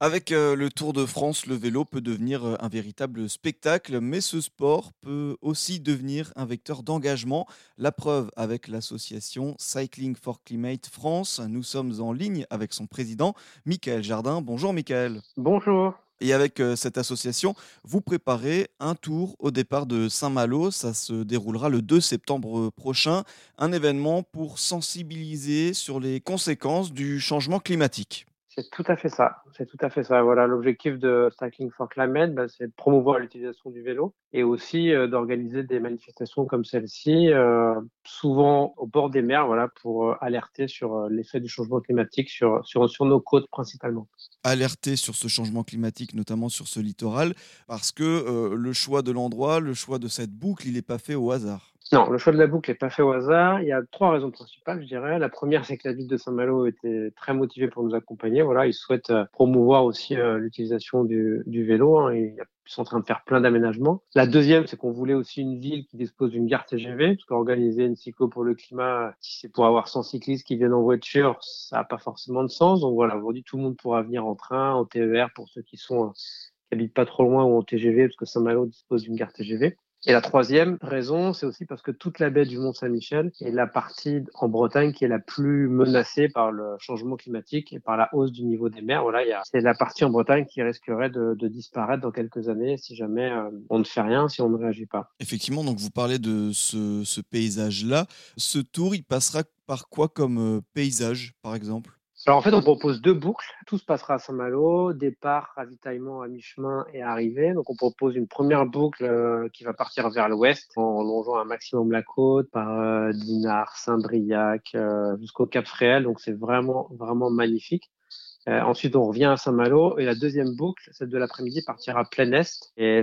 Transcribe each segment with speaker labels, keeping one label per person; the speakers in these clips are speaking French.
Speaker 1: Avec euh, le Tour de France, le vélo peut devenir euh, un véritable spectacle, mais ce sport peut aussi devenir un vecteur d'engagement. La preuve avec l'association Cycling for Climate France. Nous sommes en ligne avec son président, Michael Jardin. Bonjour Michael.
Speaker 2: Bonjour.
Speaker 1: Et avec euh, cette association, vous préparez un tour au départ de Saint-Malo. Ça se déroulera le 2 septembre prochain. Un événement pour sensibiliser sur les conséquences du changement climatique.
Speaker 2: C'est tout à fait ça. C'est tout à fait ça. Voilà, l'objectif de Cycling for Climate, bah, c'est de promouvoir l'utilisation du vélo et aussi euh, d'organiser des manifestations comme celle-ci, euh, souvent au bord des mers, voilà, pour euh, alerter sur l'effet du changement climatique sur, nos côtes principalement.
Speaker 1: Alerter sur ce changement climatique, notamment sur ce littoral, parce que le choix de l'endroit, le choix de cette boucle, il n'est pas fait au hasard.
Speaker 2: Non, le choix de la boucle n'est pas fait au hasard. Il y a trois raisons principales, je dirais. La première, c'est que la ville de Saint-Malo était très motivée pour nous accompagner. Voilà, ils souhaitent euh, promouvoir aussi euh, l'utilisation du, vélo. Hein, ils sont en train de faire plein d'aménagements. La deuxième, c'est qu'on voulait aussi une ville qui dispose d'une gare TGV, parce qu'organiser une cyclo pour le climat, si c'est pour avoir 100 cyclistes qui viennent en voiture, ça n'a pas forcément de sens. Donc voilà, aujourd'hui, tout le monde pourra venir en train, en TER, pour ceux qui sont qui habitent pas trop loin ou en TGV, parce que Saint-Malo dispose d'une gare TGV. Et la troisième raison, c'est aussi parce que toute la baie du Mont-Saint-Michel est la partie en Bretagne qui est la plus menacée par le changement climatique et par la hausse du niveau des mers. C'est la partie en Bretagne qui risquerait de, disparaître dans quelques années si jamais euh, on ne fait rien, si on ne réagit pas.
Speaker 1: Effectivement, donc vous parlez de ce, ce paysage-là. Ce tour, il passera par quoi comme euh, paysage, par exemple?
Speaker 2: Alors en fait, on propose deux boucles. Tout se passera à Saint-Malo, départ, ravitaillement à mi-chemin et arrivée. Donc on propose une première boucle euh, qui va partir vers l'ouest en longeant un maximum la côte par euh, Dinard, Saint-Briac euh, jusqu'au Cap Fréhel. Donc c'est vraiment vraiment magnifique. Ensuite, on revient à Saint-Malo et la deuxième boucle, celle de l'après-midi, partira plein est et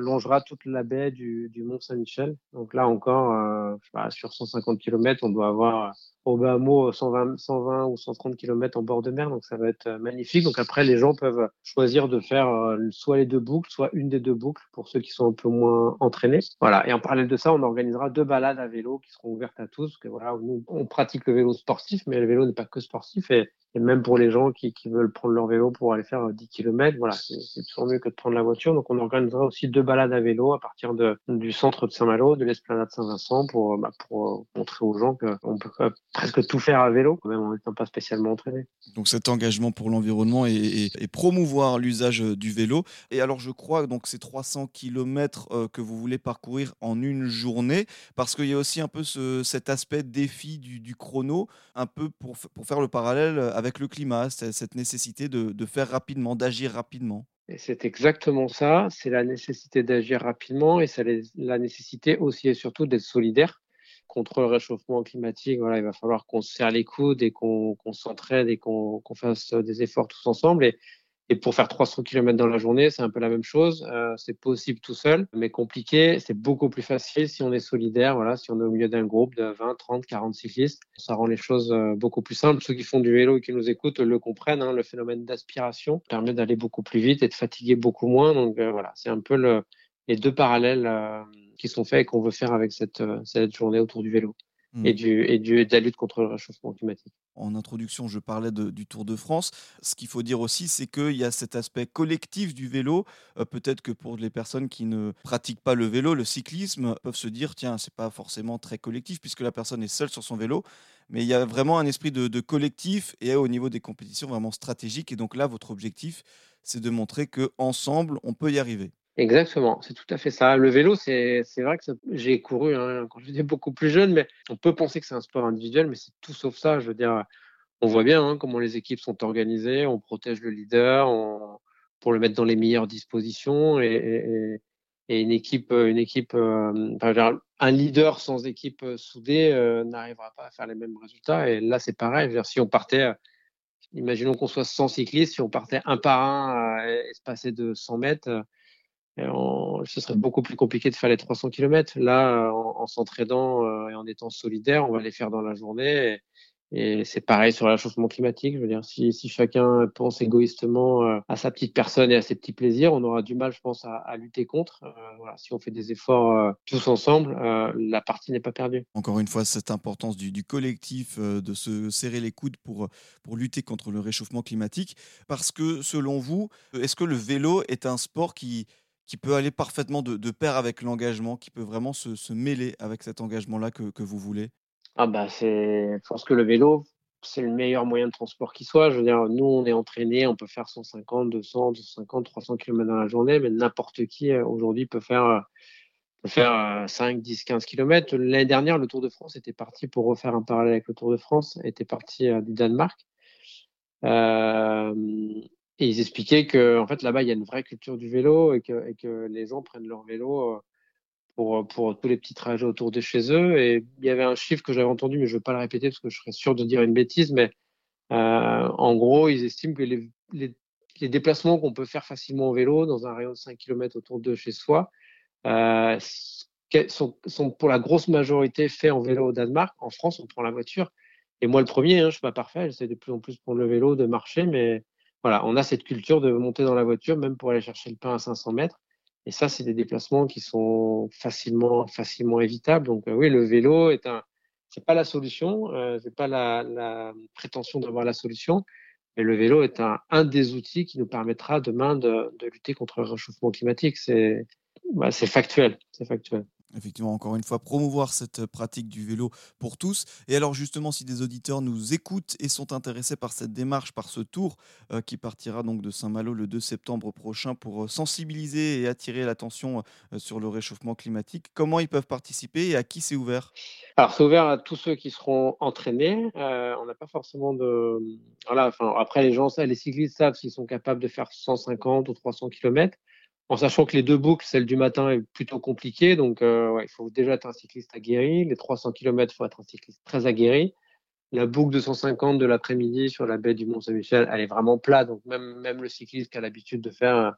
Speaker 2: longera toute la baie du, Mont Saint-Michel. Donc là encore, sur 150 km, on doit avoir au bas mot 120, 120 ou 130 km en bord de mer, donc ça va être euh, magnifique. Donc après, les gens peuvent choisir de faire euh, soit les deux boucles, soit une des deux boucles pour ceux qui sont un peu moins entraînés. Voilà. Et en parallèle de ça, on organisera deux balades à vélo qui seront ouvertes à tous. Que voilà, nous, on pratique le vélo sportif, mais le vélo n'est pas que sportif. Et, et même pour les gens qui, veulent prendre leur vélo pour aller faire 10 euh, km, voilà, c'est toujours mieux que de prendre la voiture. Donc on organisera aussi deux balades à vélo à partir du centre de Saint-Malo, de l'esplanade Saint-Vincent, pour, bah, pour montrer aux gens qu'on peut presque tout faire à vélo, même en n'étant pas spécialement entraîné.
Speaker 1: Donc cet engagement pour l'environnement et, promouvoir l'usage euh, du vélo. Et alors je crois donc ces 300 km euh, que vous voulez parcourir en une journée, parce qu'il y a aussi un peu ce, cet aspect défi du, chrono, un peu pour, pour, faire le parallèle avec le climat, cette nécessité de, faire rapidement, d'agir rapidement.
Speaker 2: C'est exactement ça, c'est la nécessité d'agir rapidement et c'est la nécessité aussi et surtout d'être solidaire contre le réchauffement climatique, voilà, il va falloir qu'on se serre les coudes et qu'on s'entraide et qu'on fasse des efforts tous ensemble. Et, et, pour faire 300 km dans la journée, c'est un peu la même chose. Euh, c'est possible tout seul, mais compliqué. C'est beaucoup plus facile si on est solidaire, voilà, si on est au milieu d'un groupe de 20, 30, 40 cyclistes. Ça rend les choses euh, beaucoup plus simples. Ceux qui font du vélo et qui nous écoutent le comprennent. Hein, le phénomène d'aspiration permet d'aller beaucoup plus vite et de fatiguer beaucoup moins. Donc euh, voilà, c'est un peu le, les deux parallèles euh, qui sont faits et qu'on veut faire avec cette, euh, cette journée autour du vélo et, mmh. du, et du, de la lutte contre le réchauffement climatique.
Speaker 1: En introduction, je parlais du Tour de France. Ce qu'il faut dire aussi, c'est qu'il y a cet aspect collectif du vélo. Euh, peut-être que pour les personnes qui ne pratiquent pas le vélo, le cyclisme, peuvent se dire tiens, c'est pas forcément très collectif puisque la personne est seule sur son vélo. Mais il y a vraiment un esprit de, de collectif et au niveau des compétitions vraiment stratégique. Et donc là, votre objectif, c'est de montrer que ensemble, on peut y arriver.
Speaker 2: Exactement, c'est tout à fait ça. Le vélo, c'est vrai que j'ai couru hein, quand j'étais beaucoup plus jeune, mais on peut penser que c'est un sport individuel, mais c'est tout sauf ça. Je veux dire, on voit bien hein, comment les équipes sont organisées, on protège le leader pour le mettre dans les meilleures dispositions et, une équipe, une équipe euh, un leader sans équipe euh, soudée euh, n'arrivera pas à faire les mêmes résultats. Et là, c'est pareil. Si on partait, imaginons qu'on soit 100 cyclistes, si on partait un par un, espacé de 100 mètres ce serait beaucoup plus compliqué de faire les 300 km. Là, en, s'entraidant euh, et en étant solidaire, on va les faire dans la journée Et c'est pareil sur le réchauffement climatique. Je veux dire, si, chacun pense égoïstement euh, à sa petite personne et à ses petits plaisirs, on aura du mal, je pense, à, lutter contre. Euh, voilà, si on fait des efforts tous ensemble, la partie n'est pas perdue.
Speaker 1: Encore une fois, cette importance du, du collectif, de se serrer les coudes pour, pour lutter contre le réchauffement climatique. Parce que, selon vous, est-ce que le vélo est un sport qui, qui peut aller parfaitement de, pair avec l'engagement, qui peut vraiment se, mêler avec cet engagement-là que, vous voulez?
Speaker 2: Ah bah c'est, je pense que le vélo, c'est le meilleur moyen de transport qui soit. Je veux dire, nous, on est entraînés, on peut faire 150, 200, 250, 300 km dans la journée, mais n'importe qui euh, aujourd'hui peut faire, peut faire 5, 10, 15 km. L'année dernière, le Tour de France était parti pour refaire un parallèle avec le Tour de France, était parti euh, du Danemark. Euh, et ils expliquaient que, en fait, là-bas, il y a une vraie culture du vélo et que, les gens prennent leur vélo pour, pour tous les petits trajets autour de chez eux. Et il y avait un chiffre que j'avais entendu, mais je ne vais pas le répéter parce que je serais sûr de dire une bêtise. Mais euh, en gros, ils estiment que les, déplacements qu'on peut faire facilement au vélo dans un rayon de 5 km autour de chez soi euh, sont, pour la grosse majorité faits en vélo au Danemark. En France, on prend la voiture. Et moi, le premier, hein, je ne suis pas parfait, j'essaie de plus en plus prendre le vélo, de marcher, mais voilà, on a cette culture de monter dans la voiture, même pour aller chercher le pain à 500 mètres. Et ça, c'est des déplacements qui sont facilement, facilement évitables. Donc, euh, oui, le vélo est un, c'est pas la solution, euh, c'est pas la, la prétention d'avoir la solution, mais le vélo est un, un des outils qui nous permettra demain de, de lutter contre le réchauffement climatique. C'est, bah, c'est factuel, c'est factuel
Speaker 1: effectivement, encore une fois, promouvoir cette pratique du vélo pour tous. Et alors justement, si des auditeurs nous écoutent et sont intéressés par cette démarche, par ce tour euh, qui partira donc de Saint-Malo le 2 septembre prochain pour euh, sensibiliser et attirer l'attention euh, sur le réchauffement climatique, comment ils peuvent participer et à qui c'est ouvert?
Speaker 2: Alors c'est ouvert à tous ceux qui seront entraînés. on n'a pas forcément de... Après les gens, les cyclistes savent s'ils sont capables de faire 150 ou 300 km en sachant que les deux boucles, celle du matin est plutôt compliquée, donc euh, ouais, il faut déjà être un cycliste aguerri. Les 300 km, il faut être un cycliste très aguerri. La boucle de 150 de l'après-midi sur la baie du Mont-Saint-Michel, elle est vraiment plate, donc même, même le cycliste qui a l'habitude de faire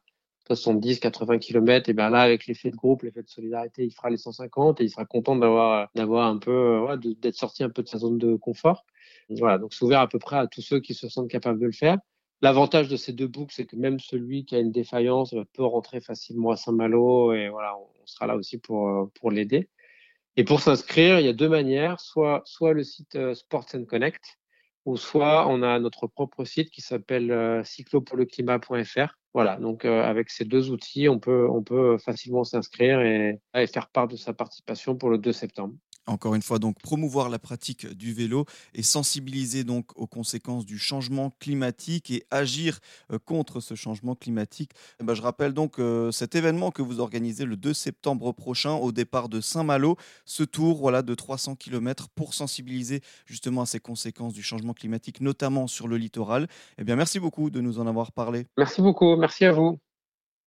Speaker 2: 70, 80 km, et bien là, avec l'effet de groupe, l'effet de solidarité, il fera les 150 et il sera content d'avoir, d'avoir un peu, ouais, d'être sorti un peu de sa zone de confort. Voilà, donc c'est ouvert à peu près à tous ceux qui se sentent capables de le faire. L'avantage de ces deux boucles, c'est que même celui qui a une défaillance peut rentrer facilement à Saint-Malo et voilà, on sera là aussi pour, euh, pour l'aider. Et pour s'inscrire, il y a deux manières, soit, soit le site euh, Sports and Connect, ou soit on a notre propre site qui s'appelle euh, cyclopourleclimat.fr. Voilà, donc avec ces deux outils, on peut, on peut facilement s'inscrire et, et faire part de sa participation pour le 2 septembre.
Speaker 1: Encore une fois, donc promouvoir la pratique du vélo et sensibiliser donc aux conséquences du changement climatique et agir euh, contre ce changement climatique. Eh ben, je rappelle donc euh, cet événement que vous organisez le 2 septembre prochain au départ de Saint-Malo, ce tour voilà, de 300 km pour sensibiliser justement à ces conséquences du changement climatique, notamment sur le littoral. Eh bien, merci beaucoup de nous en avoir parlé.
Speaker 2: Merci beaucoup, merci à vous.